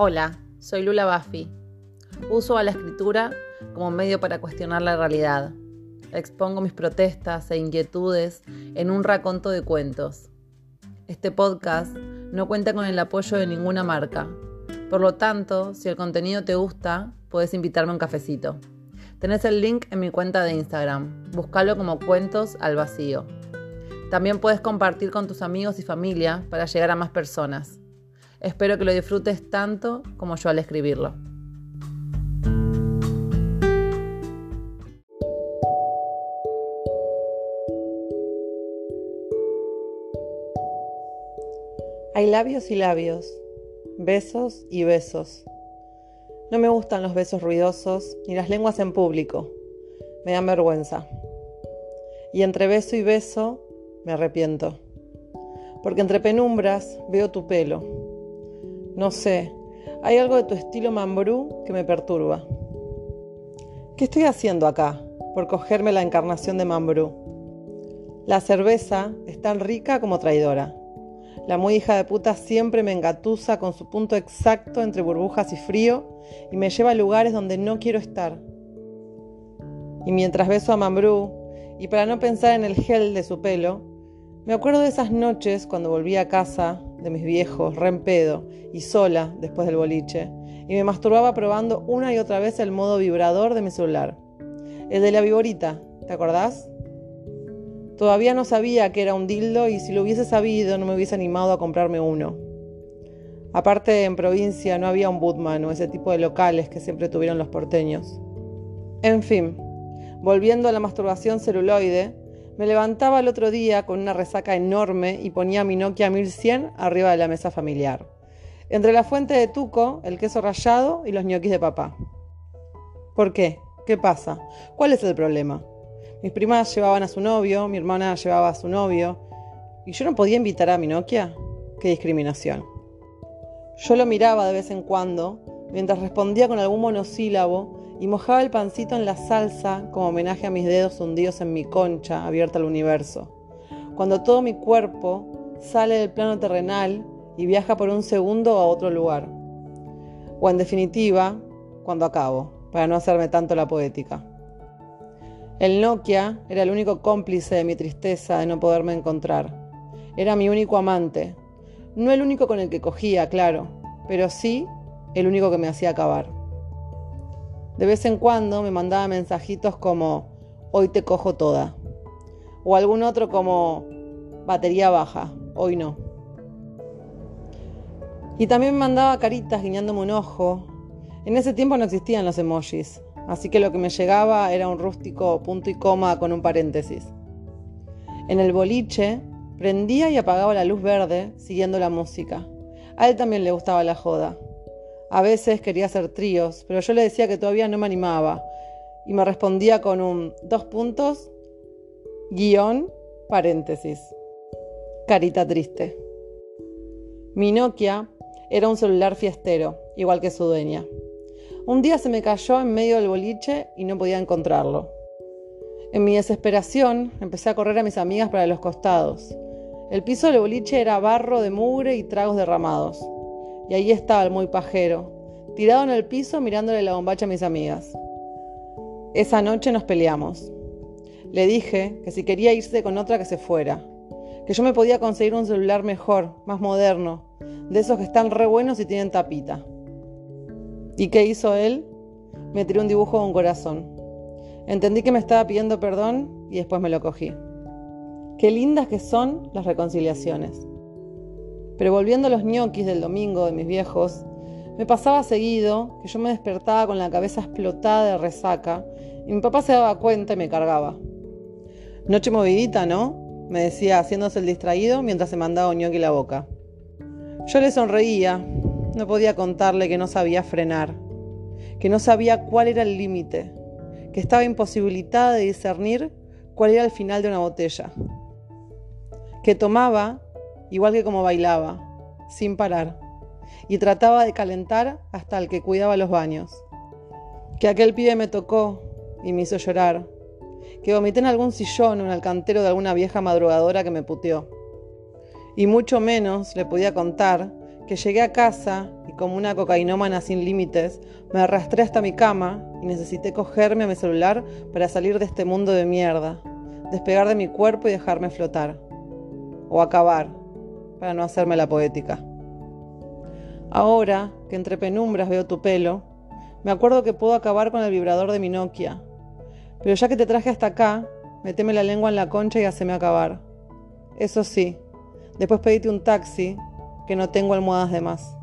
Hola, soy Lula Baffi. Uso a la escritura como medio para cuestionar la realidad. Expongo mis protestas e inquietudes en un raconto de cuentos. Este podcast no cuenta con el apoyo de ninguna marca. Por lo tanto, si el contenido te gusta, puedes invitarme a un cafecito. Tenés el link en mi cuenta de Instagram. Búscalo como Cuentos al Vacío. También puedes compartir con tus amigos y familia para llegar a más personas. Espero que lo disfrutes tanto como yo al escribirlo. Hay labios y labios, besos y besos. No me gustan los besos ruidosos ni las lenguas en público. Me dan vergüenza. Y entre beso y beso me arrepiento. Porque entre penumbras veo tu pelo. No sé, hay algo de tu estilo mambrú que me perturba. ¿Qué estoy haciendo acá por cogerme la encarnación de mambrú? La cerveza es tan rica como traidora. La muy hija de puta siempre me engatusa con su punto exacto entre burbujas y frío y me lleva a lugares donde no quiero estar. Y mientras beso a Mambrú, y para no pensar en el gel de su pelo, me acuerdo de esas noches cuando volví a casa de mis viejos, re pedo, y sola después del boliche, y me masturbaba probando una y otra vez el modo vibrador de mi celular. El de la viborita, ¿te acordás? Todavía no sabía que era un dildo y si lo hubiese sabido no me hubiese animado a comprarme uno. Aparte en provincia no había un Budman o ese tipo de locales que siempre tuvieron los porteños. En fin, volviendo a la masturbación celuloide, me levantaba el otro día con una resaca enorme y ponía mi Nokia 1100 arriba de la mesa familiar. Entre la fuente de tuco, el queso rallado y los ñoquis de papá. ¿Por qué? ¿Qué pasa? ¿Cuál es el problema? Mis primas llevaban a su novio, mi hermana llevaba a su novio, y yo no podía invitar a mi Nokia. ¡Qué discriminación! Yo lo miraba de vez en cuando, mientras respondía con algún monosílabo y mojaba el pancito en la salsa como homenaje a mis dedos hundidos en mi concha abierta al universo. Cuando todo mi cuerpo sale del plano terrenal y viaja por un segundo a otro lugar. O en definitiva, cuando acabo, para no hacerme tanto la poética. El Nokia era el único cómplice de mi tristeza de no poderme encontrar. Era mi único amante. No el único con el que cogía, claro, pero sí el único que me hacía acabar. De vez en cuando me mandaba mensajitos como hoy te cojo toda. O algún otro como batería baja, hoy no. Y también me mandaba caritas guiñándome un ojo. En ese tiempo no existían los emojis, así que lo que me llegaba era un rústico punto y coma con un paréntesis. En el boliche prendía y apagaba la luz verde siguiendo la música. A él también le gustaba la joda. A veces quería hacer tríos, pero yo le decía que todavía no me animaba. Y me respondía con un dos puntos, guion, paréntesis. Carita triste. Mi Nokia era un celular fiestero, igual que su dueña. Un día se me cayó en medio del boliche y no podía encontrarlo. En mi desesperación empecé a correr a mis amigas para los costados. El piso del boliche era barro de mugre y tragos derramados. Y ahí estaba el muy pajero, tirado en el piso mirándole la bombacha a mis amigas. Esa noche nos peleamos. Le dije que si quería irse con otra que se fuera, que yo me podía conseguir un celular mejor, más moderno, de esos que están re buenos y tienen tapita. ¿Y qué hizo él? Me tiró un dibujo con corazón. Entendí que me estaba pidiendo perdón y después me lo cogí. Qué lindas que son las reconciliaciones. Pero volviendo a los ñoquis del domingo de mis viejos, me pasaba seguido que yo me despertaba con la cabeza explotada de resaca y mi papá se daba cuenta y me cargaba. Noche movidita, ¿no? me decía haciéndose el distraído mientras se mandaba un ñoqui la boca. Yo le sonreía, no podía contarle que no sabía frenar, que no sabía cuál era el límite, que estaba imposibilitada de discernir cuál era el final de una botella, que tomaba igual que como bailaba, sin parar, y trataba de calentar hasta el que cuidaba los baños. Que aquel pibe me tocó y me hizo llorar, que vomité en algún sillón o en el cantero de alguna vieja madrugadora que me puteó. Y mucho menos le podía contar que llegué a casa y como una cocainómana sin límites, me arrastré hasta mi cama y necesité cogerme a mi celular para salir de este mundo de mierda, despegar de mi cuerpo y dejarme flotar. O acabar, para no hacerme la poética. Ahora que entre penumbras veo tu pelo, me acuerdo que puedo acabar con el vibrador de mi Nokia. Pero ya que te traje hasta acá, meteme la lengua en la concha y haceme acabar. Eso sí, después pedite un taxi, que no tengo almohadas de más.